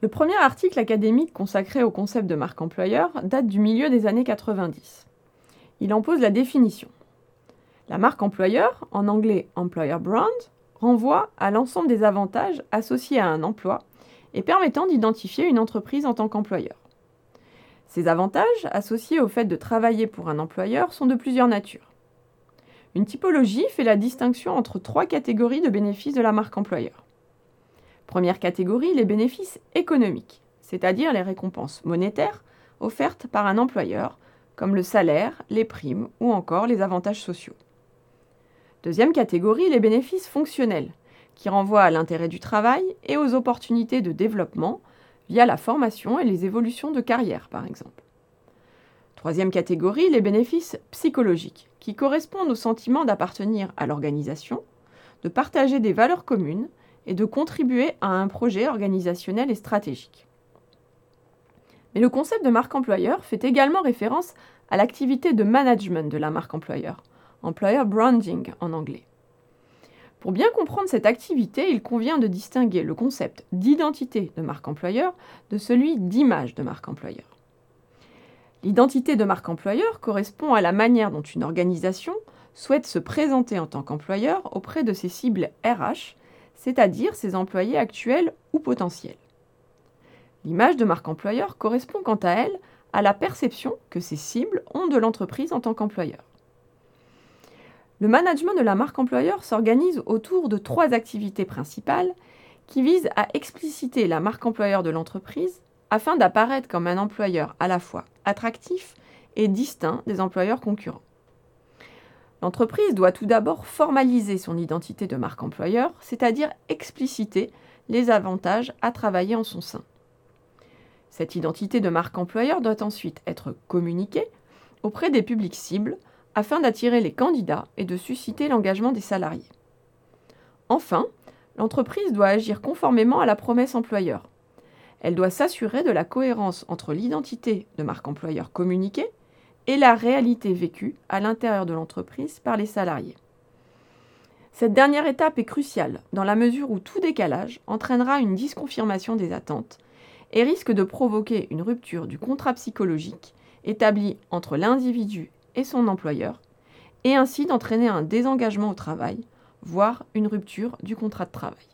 Le premier article académique consacré au concept de marque employeur date du milieu des années 90. Il en pose la définition. La marque employeur, en anglais employer brand, renvoie à l'ensemble des avantages associés à un emploi et permettant d'identifier une entreprise en tant qu'employeur. Ces avantages, associés au fait de travailler pour un employeur, sont de plusieurs natures. Une typologie fait la distinction entre trois catégories de bénéfices de la marque employeur. Première catégorie, les bénéfices économiques, c'est-à-dire les récompenses monétaires offertes par un employeur, comme le salaire, les primes ou encore les avantages sociaux. Deuxième catégorie, les bénéfices fonctionnels, qui renvoient à l'intérêt du travail et aux opportunités de développement via la formation et les évolutions de carrière, par exemple. Troisième catégorie, les bénéfices psychologiques, qui correspondent au sentiment d'appartenir à l'organisation, de partager des valeurs communes et de contribuer à un projet organisationnel et stratégique. Mais le concept de marque employeur fait également référence à l'activité de management de la marque employeur, employer branding en anglais. Pour bien comprendre cette activité, il convient de distinguer le concept d'identité de marque employeur de celui d'image de marque employeur. L'identité de marque employeur correspond à la manière dont une organisation souhaite se présenter en tant qu'employeur auprès de ses cibles RH, c'est-à-dire ses employés actuels ou potentiels. L'image de marque employeur correspond quant à elle à la perception que ces cibles ont de l'entreprise en tant qu'employeur. Le management de la marque employeur s'organise autour de trois activités principales qui visent à expliciter la marque employeur de l'entreprise afin d'apparaître comme un employeur à la fois attractif et distinct des employeurs concurrents. L'entreprise doit tout d'abord formaliser son identité de marque employeur, c'est-à-dire expliciter les avantages à travailler en son sein. Cette identité de marque employeur doit ensuite être communiquée auprès des publics cibles afin d'attirer les candidats et de susciter l'engagement des salariés. Enfin, l'entreprise doit agir conformément à la promesse employeur. Elle doit s'assurer de la cohérence entre l'identité de marque employeur communiquée et la réalité vécue à l'intérieur de l'entreprise par les salariés. Cette dernière étape est cruciale dans la mesure où tout décalage entraînera une disconfirmation des attentes et risque de provoquer une rupture du contrat psychologique établi entre l'individu et son employeur, et ainsi d'entraîner un désengagement au travail, voire une rupture du contrat de travail.